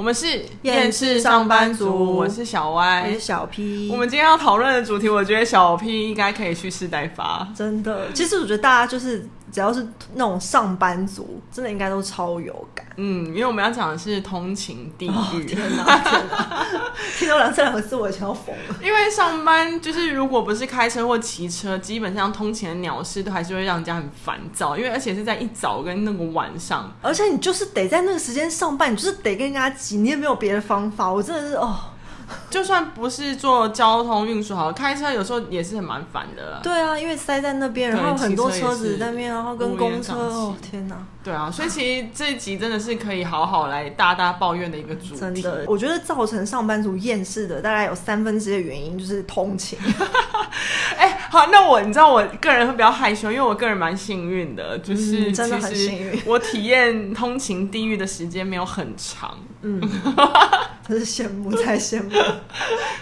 我们是厌世上班族，我是小歪，我是小 P。我们今天要讨论的主题，我觉得小 P 应该可以蓄势待发。真的，其实我觉得大家就是只要是那种上班族，真的应该都超有感。嗯，因为我们要讲的是通勤地狱。哦，天哪，天哪！听到这两个字，我已经要疯了。因为上班就是如果不是开车或骑车，基本上通勤的鸟事都还是会让人家很烦躁。因为而且是在一早跟那个晚上，而且你就是得在那个时间上班，你就是得跟人家挤，你也没有别的方法。我真的是哦。就算不是做交通运输，好开车有时候也是很蛮烦的。对啊，因为塞在那边，然后很多车子在那边，然后跟公车，哦天哪！对啊，所以其实这一集真的是可以好好来大大抱怨的一个主题。真的，我觉得造成上班族厌世的大概有三分之一的原因就是通勤。哎、欸，好，那我你知道我个人会比较害羞，因为我个人蛮幸运的，就是、嗯、真的很幸运，我体验通勤地狱的时间没有很长。嗯，真是羡慕太羡慕，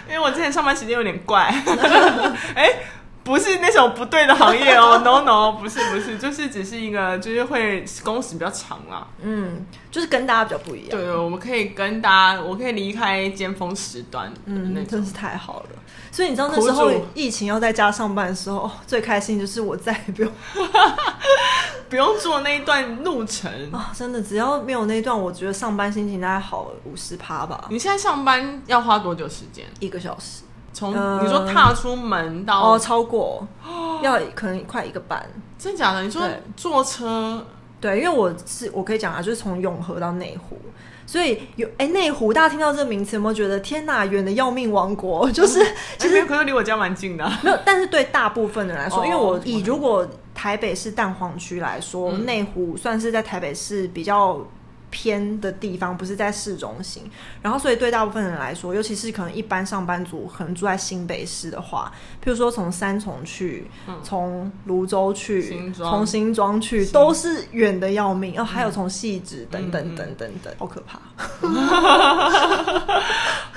因为我之前上班时间有点怪。哎、欸。不是那种不对的行业哦，no no，不是不是，就是只是一个，就是会工时比较长啦。嗯，就是跟大家比较不一样。对，我们可以跟大家，我可以离开尖峰时段。嗯，那真是太好了。所以你知道那时候疫情要在家上班的时候，最开心就是我再也不用 不用做那一段路程 啊！真的，只要没有那一段，我觉得上班心情大概好了五十趴吧。你现在上班要花多久时间？一个小时。从你说踏出门到、呃、哦，超过 要可能快一个半，真假的？你说坐车对？对，因为我是我可以讲啊，就是从永和到内湖，所以有哎内湖，大家听到这个名词有没有觉得天哪，远的要命王国？就是、嗯、其实可能离我家蛮近的、啊，没有。但是对大部分人来说，哦、因为我以如果台北市蛋黄区来说，内、嗯、湖算是在台北市比较。偏的地方不是在市中心，然后所以对大部分人来说，尤其是可能一般上班族可能住在新北市的话，譬如说从三重去，从泸州去，从新庄去，都是远的要命。哦，还有从汐止等等等等等，好可怕。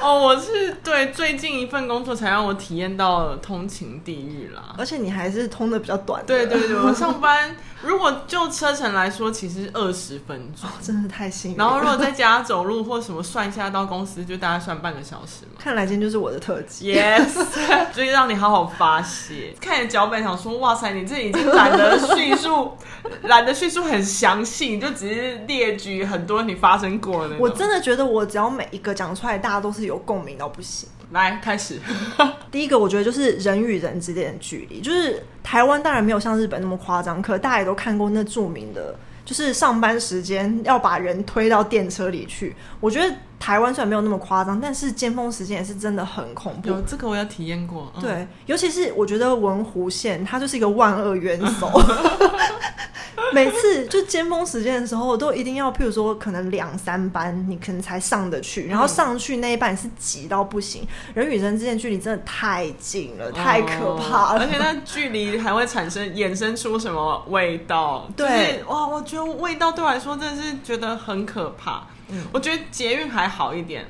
哦，我是对最近一份工作才让我体验到了通勤地狱啦，而且你还是通的比较短。对对对，我上班如果就车程来说，其实二十分钟，真的太幸运。然后如果在家走路或什么算一下到公司，就大概算半个小时嘛。看来今天就是我的特辑，yes，所 以让你好好发泄。看你脚本想说，哇塞，你这已经懒得叙述，懒得叙述很详细，你就只是列举很多你发生过的。我真的觉得我只要每一个讲出来，大家都是有共鸣到不行。来开始，第一个我觉得就是人与人之间的距离，就是台湾当然没有像日本那么夸张，可大家也都看过那著名的。就是上班时间要把人推到电车里去，我觉得台湾虽然没有那么夸张，但是尖峰时间也是真的很恐怖。有这个我有体验过，嗯、对，尤其是我觉得文湖线它就是一个万恶元首。每次就尖峰时间的时候，都一定要，譬如说可能两三班，你可能才上得去，然后上去那一班是挤到不行，人与人之间距离真的太近了，太可怕了，而且那距离还会产生衍生出什么味道？对，就是、哇，我觉得味道对我来说真的是觉得很可怕。嗯，我觉得捷运还好一点。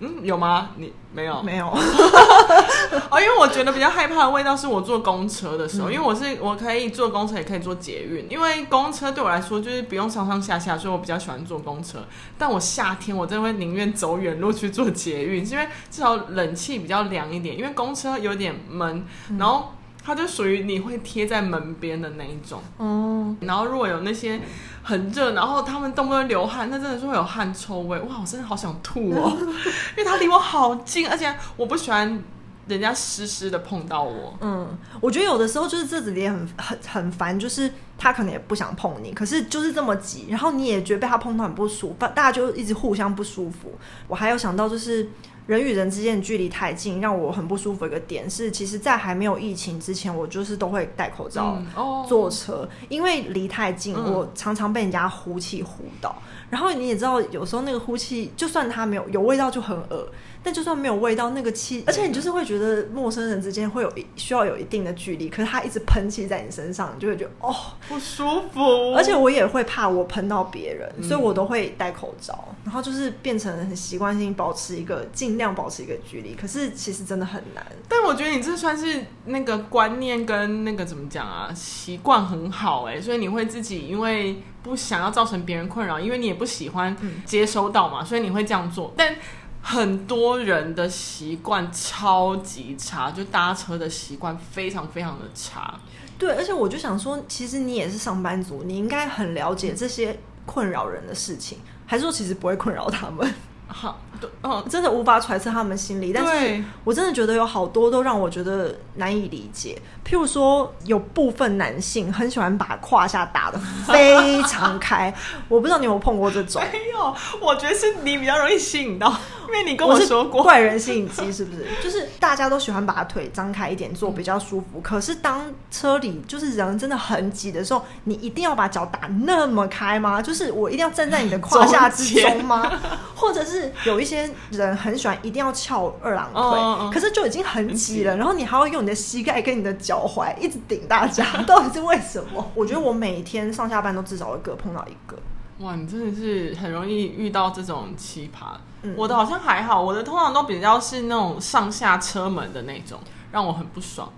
嗯，有吗？你没有？没有。哦，因为我觉得比较害怕的味道是我坐公车的时候，嗯、因为我是我可以坐公车，也可以坐捷运。因为公车对我来说就是不用上上下下，所以我比较喜欢坐公车。但我夏天我真的会宁愿走远路去坐捷运，因为至少冷气比较凉一点。因为公车有点闷，然后它就属于你会贴在门边的那一种。哦。然后如果有那些。很热，然后他们动不动流汗，那真的是会有汗臭味。哇，我真的好想吐哦，因为他离我好近，而且我不喜欢人家湿湿的碰到我。嗯，我觉得有的时候就是这子也很很很烦，就是他可能也不想碰你，可是就是这么急，然后你也觉得被他碰到很不舒服，大家就一直互相不舒服。我还有想到就是。人与人之间的距离太近，让我很不舒服。一个点是，其实，在还没有疫情之前，我就是都会戴口罩坐车，因为离太近，嗯、我常常被人家呼气呼到。然后你也知道，有时候那个呼气，就算它没有有味道，就很恶。但就算没有味道，那个气，而且你就是会觉得陌生人之间会有需要有一定的距离，可是他一直喷气在你身上，你就会觉得哦不舒服。而且我也会怕我喷到别人，嗯、所以我都会戴口罩，然后就是变成很习惯性保持一个尽尽量保持一个距离。可是其实真的很难。但我觉得你这算是那个观念跟那个怎么讲啊，习惯很好哎，所以你会自己因为不想要造成别人困扰，因为你也不喜欢接收到嘛，所以你会这样做。但很多人的习惯超级差，就搭车的习惯非常非常的差。对，而且我就想说，其实你也是上班族，你应该很了解这些困扰人的事情，还是说其实不会困扰他们？好，对，嗯，真的无法揣测他们心里，但是我真的觉得有好多都让我觉得难以理解。譬如说，有部分男性很喜欢把胯下打得非常开，我不知道你有没有碰过这种？没有，我觉得是你比较容易吸引到，因为你跟我说过，怪人吸引机是不是？就是大家都喜欢把腿张开一点坐比较舒服，嗯、可是当车里就是人真的很挤的时候，你一定要把脚打那么开吗？就是我一定要站在你的胯下之中吗？或者是有一些人很喜欢一定要翘二郎腿，哦哦、可是就已经很挤了，然后你还要用你的膝盖跟你的脚。脚踝一直顶大家，到底是为什么？我觉得我每天上下班都至少会各碰到一个。哇，你真的是很容易遇到这种奇葩。我的好像还好，我的通常都比较是那种上下车门的那种，让我很不爽。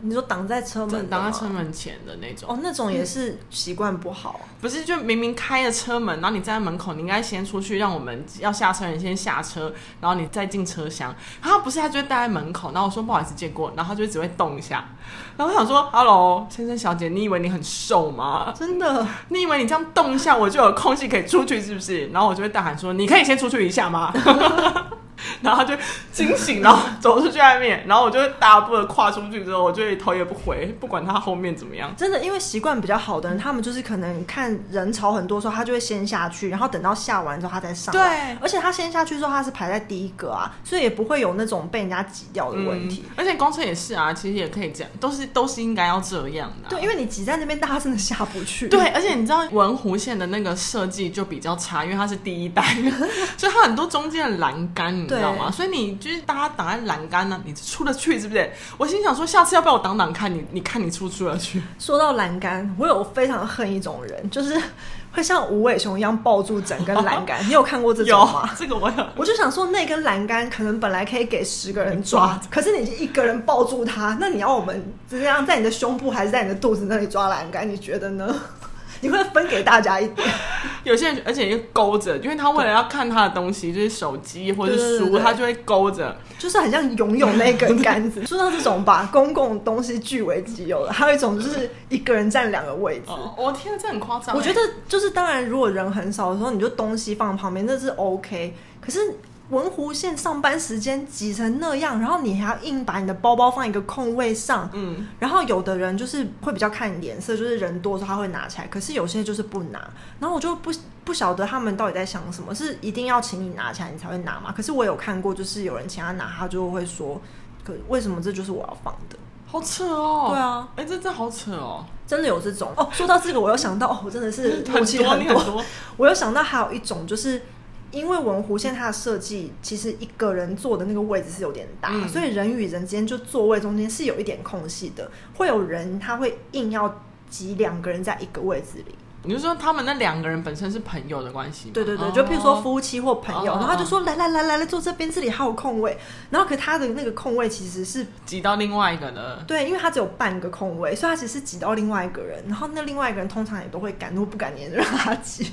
你说挡在车门，挡在车门前的那种哦，那种也是习惯不好。不是，就明明开了车门，然后你站在门口，你应该先出去，让我们要下车人先下车，然后你再进车厢。然后不是，他就会待在门口。然后我说不好意思，借过，然后他就只会动一下。然后我想说，Hello，先生小姐，你以为你很瘦吗？真的？你以为你这样动一下，我就有空隙可以出去，是不是？然后我就会大喊说，你可以先出去一下吗？然后他就惊醒，然后走出去外面，然后我就大步的跨出去之后，我就头也不回，不管他后面怎么样。真的，因为习惯比较好的人，他们就是可能看人潮很多的时候，他就会先下去，然后等到下完之后他再上来。对，而且他先下去之后，他是排在第一个啊，所以也不会有那种被人家挤掉的问题。嗯、而且公车也是啊，其实也可以这样，都是都是应该要这样的、啊。对，因为你挤在那边，大家真的下不去。对，而且你知道文湖线的那个设计就比较差，因为它是第一代，所以它很多中间的栏杆，你知道吗？所以你。就是大家挡在栏杆呢，你出得去是不是？我心想说，下次要不要我挡挡看你？你看你出不出得去？说到栏杆，我有非常恨一种人，就是会像无尾熊一样抱住整根栏杆。你有看过这种吗？这个我有。我就想说，那根栏杆可能本来可以给十个人抓，可是你一个人抱住它，那你要我们怎样在你的胸部还是在你的肚子那里抓栏杆？你觉得呢？你会分给大家一点，有些人而且又勾着，因为他为了要看他的东西，就是手机或者书，对对对对，他就会勾着，就是很像游泳那根杆子。说到这种把公共东西据为己有的，还有一种就是一个人占两个位置。哦，我天啊，这很夸张。我觉得就是当然，如果人很少的时候，你就东西放旁边，那是 OK。可是。文湖线上班时间挤成那样，然后你还要硬把你的包包放一个空位上，嗯，然后有的人就是会比较看脸色，就是人多的时候他会拿起来，可是有些就是不拿，然后我就不不晓得他们到底在想什么，是一定要请你拿起来你才会拿吗？可是我有看过，就是有人请他拿，他就会说，可为什么这就是我要放的？好扯哦！对啊，哎、欸，这这好扯哦！真的有这种哦。说到这个，我又想到，哦，我真的是 很多很多，我又想到还有一种就是。因为文湖线它的设计，其实一个人坐的那个位置是有点大，嗯、所以人与人之间就座位中间是有一点空隙的。会有人他会硬要挤两个人在一个位置里。你就说他们那两个人本身是朋友的关系？对对对，就譬如说夫妻或朋友，哦、然后他就说来来来来来坐这边，这里还有空位。然后可他的那个空位其实是挤到另外一个的。对，因为他只有半个空位，所以他其实是挤到另外一个人。然后那另外一个人通常也都会敢怒不敢言的让他挤。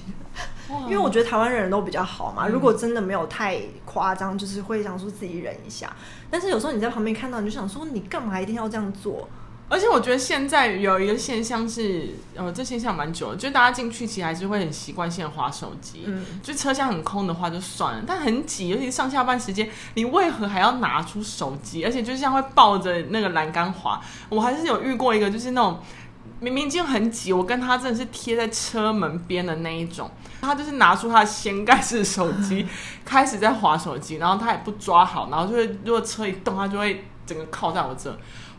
因为我觉得台湾人都比较好嘛，如果真的没有太夸张，就是会想说自己忍一下。但是有时候你在旁边看到，你就想说，你干嘛一定要这样做？而且我觉得现在有一个现象是，呃，这现象蛮久了，就大家进去其实还是会很习惯性划手机。嗯，就车厢很空的话就算了，但很挤，尤其上下班时间，你为何还要拿出手机？而且就像会抱着那个栏杆滑。我还是有遇过一个，就是那种。明明就很挤，我跟他真的是贴在车门边的那一种。他就是拿出他的掀盖式手机，开始在划手机，然后他也不抓好，然后就会如果车一动，他就会整个靠在我这。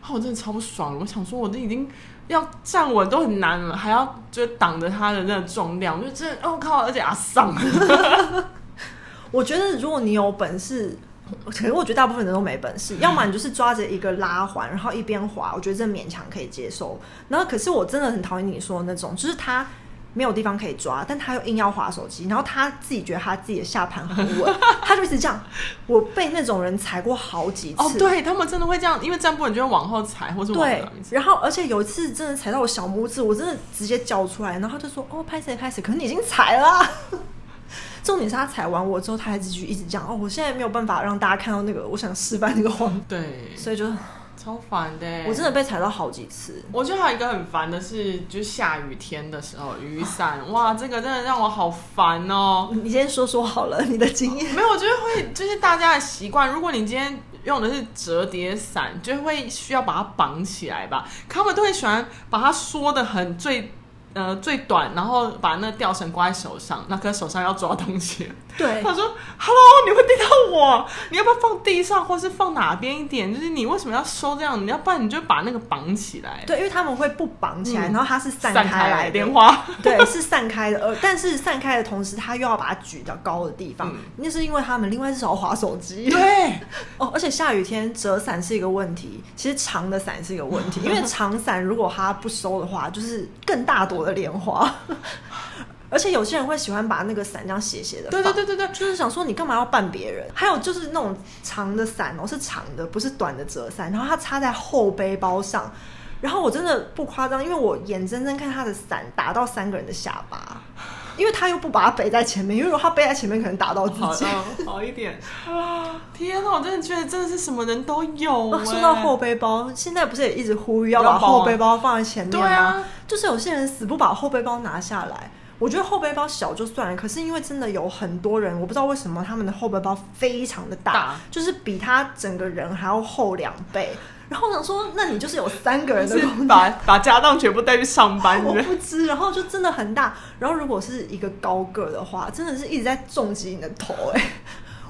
我真的超不爽了，我想说，我这已经要站稳都很难了，还要就挡着他的那个重量，我就真的，哦靠，而且阿桑。我觉得如果你有本事。可是我觉得大部分人都没本事，要么你就是抓着一个拉环，然后一边滑，我觉得这勉强可以接受。然后可是我真的很讨厌你说的那种，就是他没有地方可以抓，但他又硬要滑手机，然后他自己觉得他自己的下盘很稳，他就一直这样。我被那种人踩过好几次。哦，对他们真的会这样，因为站不稳就会往后踩，或是往对。然后而且有一次真的踩到我小拇指，我真的直接叫出来，然后他就说：“哦，拍谁拍谁。”可是你已经踩了。重点是他踩完我之后，他还继续一直讲：“哦，我现在没有办法让大家看到那个，我想示范那个黄。”对，所以就。超烦的，我真的被踩到好几次。我觉得还有一个很烦的是，就是下雨天的时候，雨伞，哇，这个真的让我好烦哦。你先说说好了，你的经验。没有，我觉得会就是大家的习惯。如果你今天用的是折叠伞，就会需要把它绑起来吧。他们都会喜欢把它缩的很最。呃，最短，然后把那吊绳挂在手上，那颗手上要抓东西。对，他说：“Hello，你会滴到我，你要不要放地上，或是放哪边一点？就是你为什么要收这样？你要不然你就把那个绑起来。”对，因为他们会不绑起来，嗯、然后它是散开来，散开来莲花。对，是散开的，呃，但是散开的同时，他又要把它举到高的地方。嗯、那是因为他们另外一只手滑手机。对，哦，而且下雨天折伞是一个问题，其实长的伞是一个问题，因为长伞如果它不收的话，就是更大朵的莲花。而且有些人会喜欢把那个伞这样斜斜的，对对对对对，就是想说你干嘛要扮别人？还有就是那种长的伞哦，是长的，不是短的折伞，然后它插在后背包上，然后我真的不夸张，因为我眼睁睁看他的伞打到三个人的下巴，因为他又不把它背在前面，因为如果他背在前面，可能打到自己。好，好一点啊！天哪，我真的觉得真的是什么人都有。啊，说到后背包，现在不是也一直呼吁要把后背包放在前面吗？就是有些人死不把后背包拿下来。我觉得后背包小就算了，可是因为真的有很多人，我不知道为什么他们的后背包非常的大，大就是比他整个人还要厚两倍。然后我想说，那你就是有三个人的空间，把把家当全部带去上班。我不知，然后就真的很大。然后如果是一个高个的话，真的是一直在重击你的头哎。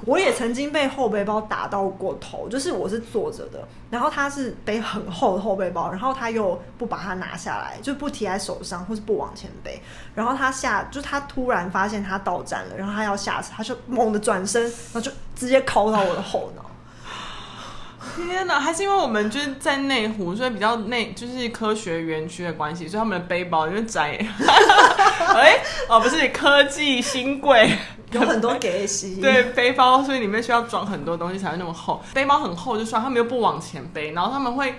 我也曾经被后背包打到过头，就是我是坐着的，然后他是背很厚的后背包，然后他又不把它拿下来，就不提在手上，或是不往前背，然后他下，就他突然发现他到站了，然后他要下车，他就猛地转身，然后就直接敲到我的后脑。天哪，还是因为我们就是在内湖，所以比较内，就是科学园区的关系，所以他们的背包就是窄。哎，哦，不是科技新贵。有很多给洗，对背包，所以里面需要装很多东西才会那么厚。背包很厚就算，他们又不往前背，然后他们会，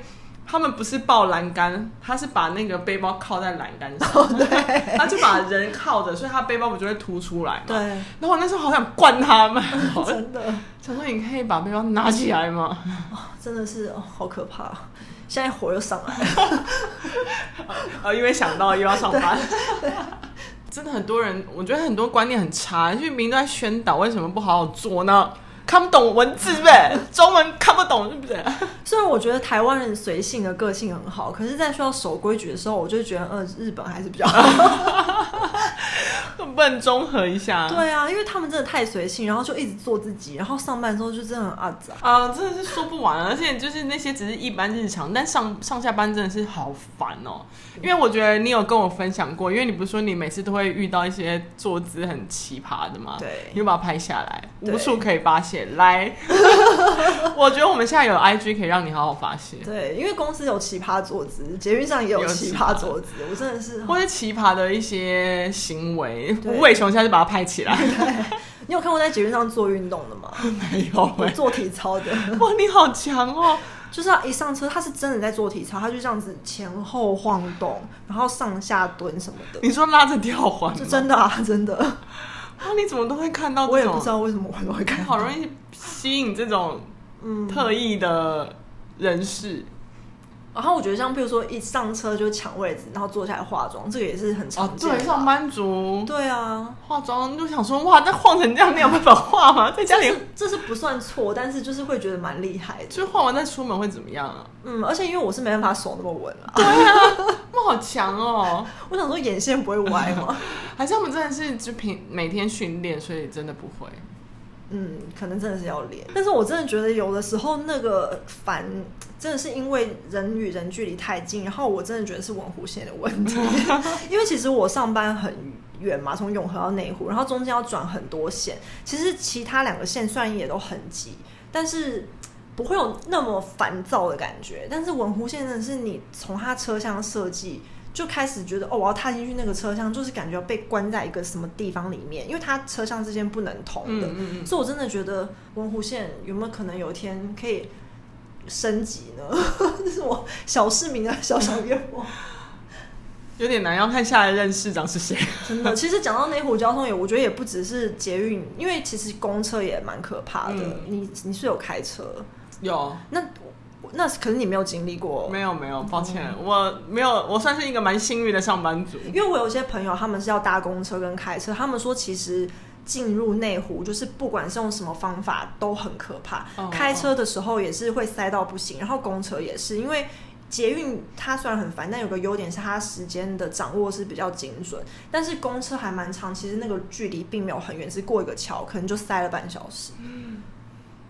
他们不是抱栏杆，他是把那个背包靠在栏杆上，哦、对，他就把人靠着，所以他背包不就会凸出来嘛。对。然后我那时候好想灌他们，真的，想说你可以把背包拿起来吗？哦、真的是哦，好可怕，现在火又上来了。呃，因为想到又要上班。真的很多人，我觉得很多观念很差，就明明都在宣导，为什么不好好做呢？看不懂文字呗，中文看不懂是不是？虽然我觉得台湾人随性的个性很好，可是，在需要守规矩的时候，我就觉得，呃，日本还是比较好。不能综合一下？对啊，因为他们真的太随性，然后就一直做自己，然后上班的时候就真的很阿杂啊，真的是说不完。而且就是那些只是一般日常，但上上下班真的是好烦哦。因为我觉得你有跟我分享过，因为你不是说你每次都会遇到一些坐姿很奇葩的吗？对，你就把它拍下来，无数可以发现。来，我觉得我们现在有 IG 可以让你好好发泄。对，因为公司有奇葩坐姿，捷运上也有奇葩坐姿，我真的是，或者奇葩的一些行为。无尾熊现在就把它拍起来。你有看过在捷运上做运动的吗？没有、欸，做体操的。哇，你好强哦！就是他一上车，他是真的在做体操，他就这样子前后晃动，然后上下蹲什么的。你说拉着吊环？是真的啊，真的。啊，你怎么都会看到？我也不知道为什么我都会看到。好容易吸引这种嗯特异的人士。嗯然后我觉得，像比如说一上车就抢位置，然后坐下来化妆，这个也是很常见的。对，上班族。对啊，化妆就想说，哇，那晃成这样，你有办法化吗？在家里这是不算错，但是就是会觉得蛮厉害的。就化完再出门会怎么样啊？嗯，而且因为我是没办法手那么稳啊。对啊，我好强哦！我想说眼线不会歪吗？还是我们真的是就平每天训练，所以真的不会。嗯，可能真的是要练，但是我真的觉得有的时候那个烦，真的是因为人与人距离太近，然后我真的觉得是文湖线的问题，因为其实我上班很远嘛，从永和到内湖，然后中间要转很多线，其实其他两个线虽然也都很挤，但是不会有那么烦躁的感觉，但是文湖线真的是你从它车厢设计。就开始觉得哦，我要踏进去那个车厢，就是感觉被关在一个什么地方里面，因为它车厢之间不能通的。嗯嗯嗯，所以我真的觉得文湖线有没有可能有一天可以升级呢？这是我小市民的小小愿望。有点难，要看下一任市长是谁。真的，其实讲到内湖交通也，我觉得也不只是捷运，因为其实公车也蛮可怕的。嗯、你你是有开车？有。那。那可是你没有经历过，没有没有，抱歉，嗯、我没有，我算是一个蛮幸运的上班族。因为我有些朋友，他们是要搭公车跟开车，他们说其实进入内湖就是不管是用什么方法都很可怕。哦、开车的时候也是会塞到不行，然后公车也是，因为捷运它虽然很烦，但有个优点是它时间的掌握是比较精准，但是公车还蛮长，其实那个距离并没有很远，是过一个桥可能就塞了半小时。嗯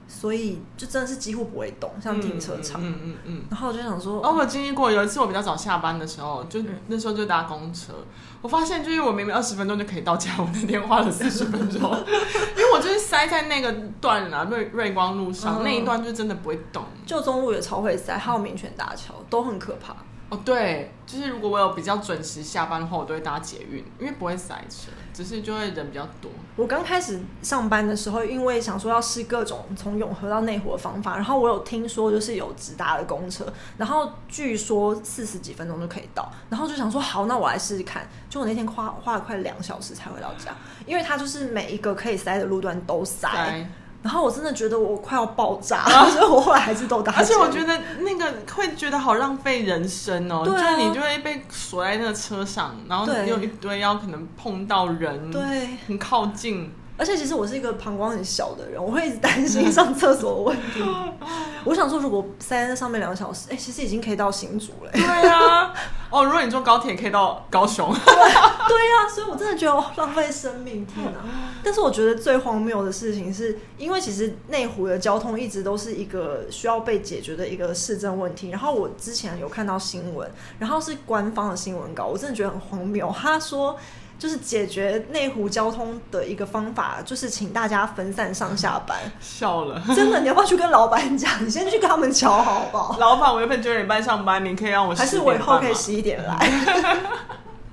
所以就真的是几乎不会动，像停车场。嗯嗯嗯。然后我就想说，哦，我经历过有一次，我比较早下班的时候，就、嗯、那时候就搭公车，我发现就是我明明二十分钟就可以到家，我那天花了四十分钟，因为我就是塞在那个段啊，瑞瑞光路上、嗯、那一段就真的不会动。旧中路也超会塞，还有民权大桥都很可怕。哦，对，就是如果我有比较准时下班的话，我都会搭捷运，因为不会塞车，只是就会人比较多。我刚开始上班的时候，因为想说要试各种从永和到内湖的方法，然后我有听说就是有直达的公车，然后据说四十几分钟就可以到，然后就想说好，那我来试试看。就我那天花花了快两小时才回到家，因为它就是每一个可以塞的路段都塞。然后我真的觉得我快要爆炸，所以我后来还是都打。而且我觉得那个会觉得好浪费人生哦，就是你就会被锁在那个车上，然后你有一堆要可能碰到人，对，很靠近。而且其实我是一个膀胱很小的人，我会一直担心上厕所的问题。我想说，如果塞在上面两个小时，哎，其实已经可以到新竹了。对啊，哦，如果你坐高铁可以到高雄。对，对啊，所以我真的觉得浪费生命，天哪！但是我觉得最荒谬的事情是，因为其实内湖的交通一直都是一个需要被解决的一个市政问题。然后我之前有看到新闻，然后是官方的新闻稿，我真的觉得很荒谬。他说。就是解决内湖交通的一个方法，就是请大家分散上下班。笑了，真的，你要不要去跟老板讲？你先去跟他们瞧好不好？老板，我原本九点半上班，你可以让我还是我以后可以十一点来？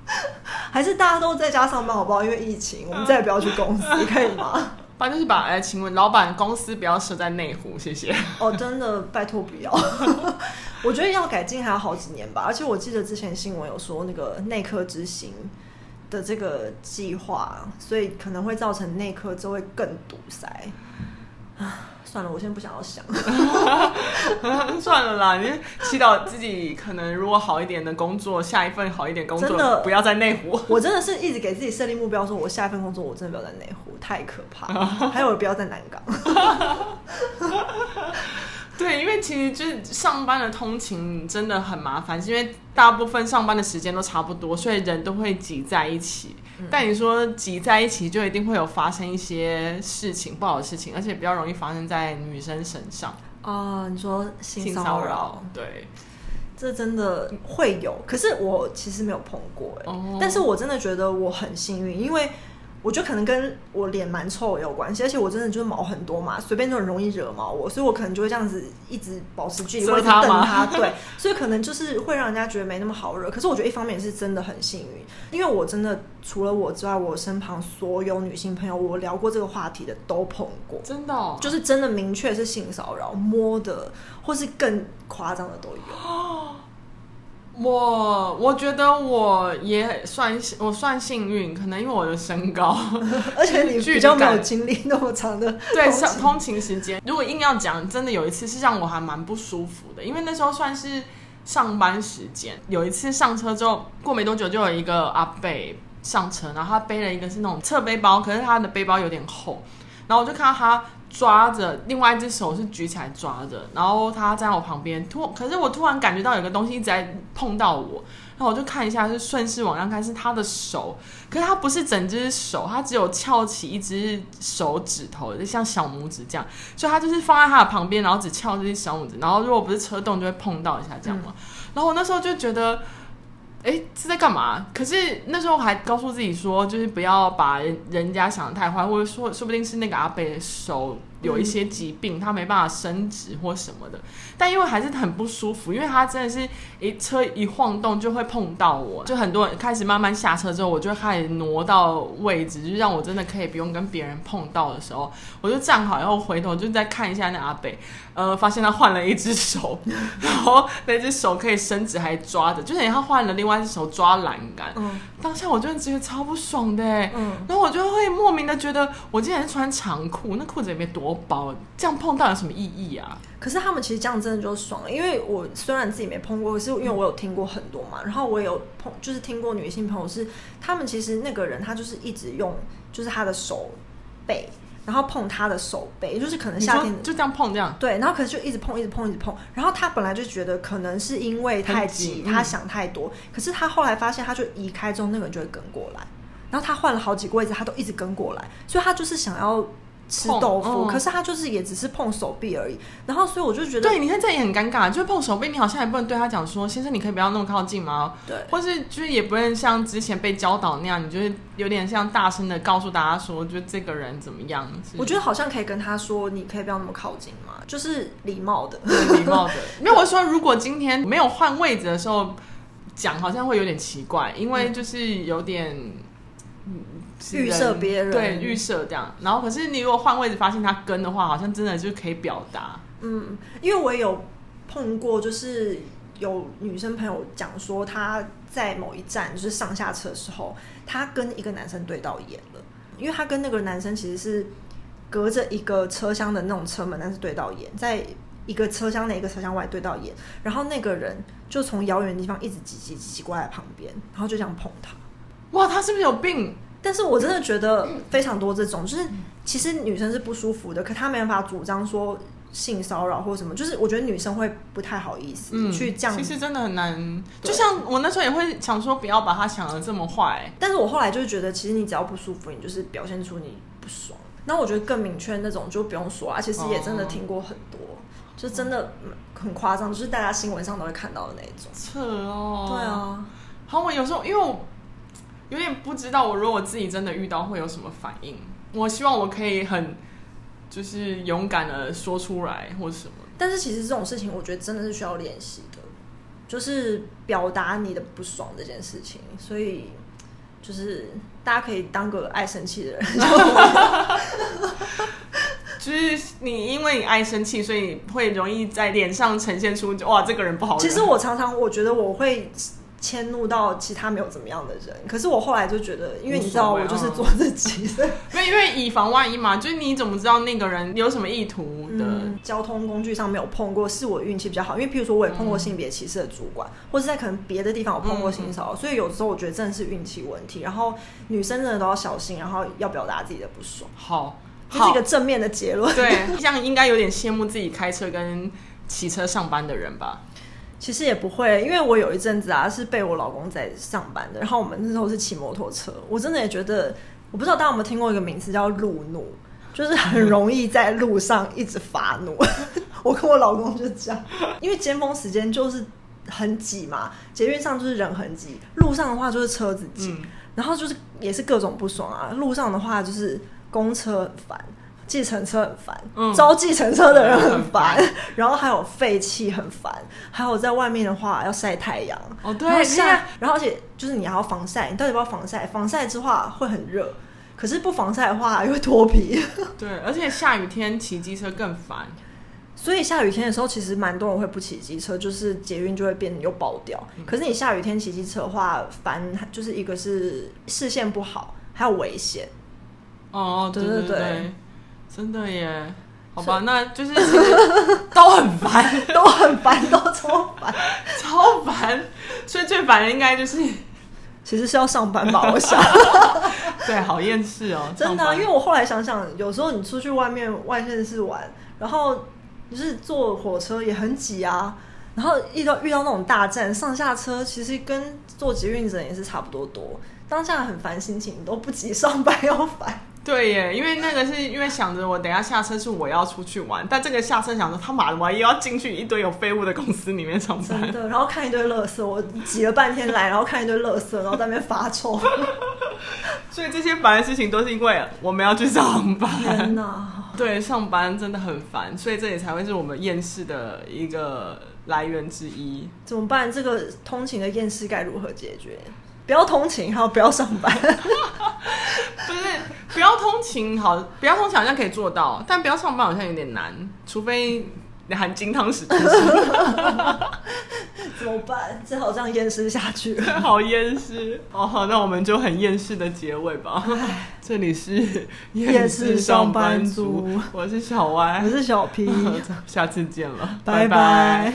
还是大家都在家上班好不好？因为疫情，我们再也不要去公司，可以吗？反正就是把哎，请问老板，公司不要设在内湖，谢谢。哦，真的，拜托不要。我觉得要改进还有好几年吧，而且我记得之前新闻有说那个内科之星。的这个计划，所以可能会造成内科就会更堵塞。啊，算了，我先不想要想。算了啦，你祈祷自己可能如果好一点的工作，下一份好一点工作，真的不要在内湖。我真的是一直给自己设立目标，说我下一份工作我真的不要在内湖，太可怕。还有不要在南港。对，因为其实就是上班的通勤真的很麻烦，是因为大部分上班的时间都差不多，所以人都会挤在一起。嗯、但你说挤在一起，就一定会有发生一些事情，不好的事情，而且比较容易发生在女生身上。哦、呃，你说性骚扰，对，这真的会有。可是我其实没有碰过，哎、哦，但是我真的觉得我很幸运，因为。我觉得可能跟我脸蛮臭也有关系，而且我真的就是毛很多嘛，随便就很容易惹毛我，所以我可能就会这样子一直保持距离，会瞪他，对，所以可能就是会让人家觉得没那么好惹。可是我觉得一方面是真的很幸运，因为我真的除了我之外，我身旁所有女性朋友，我聊过这个话题的都碰过，真的、哦，就是真的明确是性骚扰，摸的或是更夸张的都有。我我觉得我也算我算幸运，可能因为我的身高，而且你比较没有经历那么长的对上通勤时间。如果硬要讲，真的有一次是让我还蛮不舒服的，因为那时候算是上班时间。有一次上车之后，过没多久就有一个阿伯上车，然后他背了一个是那种侧背包，可是他的背包有点厚，然后我就看到他。抓着，另外一只手是举起来抓着，然后他站在我旁边，突可是我突然感觉到有个东西一直在碰到我，然后我就看一下，是顺势往上看，是他的手，可是他不是整只手，他只有翘起一只手指头，就像小拇指这样，所以他就是放在他的旁边，然后只翘这只小拇指，然后如果不是车动就会碰到一下这样嘛，嗯、然后我那时候就觉得。哎，是在干嘛？可是那时候还告诉自己说，就是不要把人人家想的太坏，或者说说不定是那个阿贝的手有一些疾病，他没办法伸直或什么的。但因为还是很不舒服，因为他真的是一车一晃动就会碰到我，就很多人开始慢慢下车之后，我就开始挪到位置，就让我真的可以不用跟别人碰到的时候，我就站好，然后回头就再看一下那阿北，呃，发现他换了一只手，然后那只手可以伸直还抓着，就等于他换了另外一只手抓栏杆。嗯，当下我就觉得超不爽的，嗯，然后我就会莫名的觉得，我竟然是穿长裤，那裤子也没多薄，这样碰到有什么意义啊？可是他们其实这样真的就爽了，因为我虽然自己没碰过，可是因为我有听过很多嘛，然后我有碰，就是听过女性朋友是，他们其实那个人他就是一直用，就是他的手背，然后碰他的手背，就是可能夏天就这样碰这样，对，然后可是就一直碰，一直碰，一直碰，然后他本来就觉得可能是因为太急，他想太多，可是他后来发现，他就移开之后，那个人就会跟过来，然后他换了好几个位置，他都一直跟过来，所以他就是想要。吃豆腐，嗯，可是他就是也只是碰手臂而已，然后所以我就觉得，对，你看这也很尴尬，就是碰手臂，你好像也不能对他讲说，先生，你可以不要那么靠近吗？对，或是就是也不能像之前被教导那样，你就是有点像大声的告诉大家说，就这个人怎么样？我觉得好像可以跟他说，你可以不要那么靠近嘛，就是礼貌的，礼貌的。因为我说，如果今天没有换位置的时候讲，好像会有点奇怪，因为就是有点。嗯预设别人对预设这样，然后可是你如果换位置发现他跟的话，好像真的就可以表达。嗯，因为我也有碰过，就是有女生朋友讲说，她在某一站就是上下车的时候，她跟一个男生对到眼了，因为她跟那个男生其实是隔着一个车厢的那种车门，但是对到眼，在一个车厢内一个车厢外对到眼，然后那个人就从遥远的地方一直挤挤挤挤过来旁边，然后就这样碰他。哇，他是不是有病？但是我真的觉得非常多这种，就是其实女生是不舒服的，可她没办法主张说性骚扰或什么，就是我觉得女生会不太好意思、嗯、去这样。其实真的很难，就像我那时候也会想说不要把她想的这么坏，但是我后来就是觉得，其实你只要不舒服，你就是表现出你不爽。那我觉得更明确那种就不用说啊，其实也真的听过很多，哦、就真的很夸张，就是大家新闻上都会看到的那种。扯哦，对啊，好，我有时候因为我。有点不知道，我如果我自己真的遇到会有什么反应。我希望我可以很就是勇敢的说出来，或什么。但是其实这种事情，我觉得真的是需要练习的，就是表达你的不爽这件事情。所以就是大家可以当个爱生气的人，就是你因为你爱生气，所以会容易在脸上呈现出哇，这个人不好。其实我常常我觉得我会。迁怒到其他没有怎么样的人，可是我后来就觉得，因为你知道，我就是做自己，因为因为以防万一嘛，就是你怎么知道那个人有什么意图的？嗯、交通工具上没有碰过，是我运气比较好，因为譬如说我也碰过性别歧视的主管，嗯、或是在可能别的地方我碰过性骚扰，嗯、所以有时候我觉得真的是运气问题。然后女生真的都要小心，然后要表达自己的不爽。好，这是一个正面的结论。对，这样应该有点羡慕自己开车跟骑车上班的人吧。其实也不会，因为我有一阵子啊是被我老公在上班的，然后我们那时候是骑摩托车，我真的也觉得，我不知道大家有没有听过一个名词叫路怒，就是很容易在路上一直发怒。我跟我老公就这样，因为尖峰时间就是很挤嘛，捷运上就是人很挤，路上的话就是车子挤，嗯、然后就是也是各种不爽啊。路上的话就是公车很烦。计程车很烦，嗯、招计程车的人很烦，嗯、然后还有废气很烦，还有在外面的话要晒太阳哦，对，然后而且就是你还要防晒，你到底要不要防晒？防晒之话会很热，可是不防晒的话又会脱皮。对，而且下雨天骑机车更烦，所以下雨天的时候其实蛮多人会不骑机车，就是捷运就会变得又爆掉。嗯、可是你下雨天骑机车的话，烦就是一个是视线不好，还有危险。哦，对对对。对对对真的耶，好吧，那就是其实都很烦，都很烦，都超烦，超烦。所以最烦的应该就是，其实是要上班吧？我想，对，好厌世哦，真的、啊。因为我后来想想，有时候你出去外面外县市玩，然后就是坐火车也很挤啊，然后遇到遇到那种大站上下车，其实跟坐捷运站也是差不多多。当下很烦心情，都不急上班要烦。对耶，因为那个是因为想着我等下下车是我要出去玩，但这个下车想着他妈的我又要进去一堆有废物的公司里面上班，真的，然后看一堆垃圾，我挤了半天来，然后看一堆垃圾，然后在那边发臭。所以这些烦的事情都是因为我们要去上班。天哪，对，上班真的很烦，所以这也才会是我们厌世的一个来源之一。怎么办？这个通勤的厌世该如何解决？不要通勤，还有不要上班。不是，不要通勤好，不要通勤好像可以做到，但不要上班好像有点难，除非。你含金汤匙出 怎么办？只好这样厌世下去。好厌世哦！好，那我们就很厌世的结尾吧。这里是厌世上班族，我是小歪，我是小 P，下次见了，拜拜。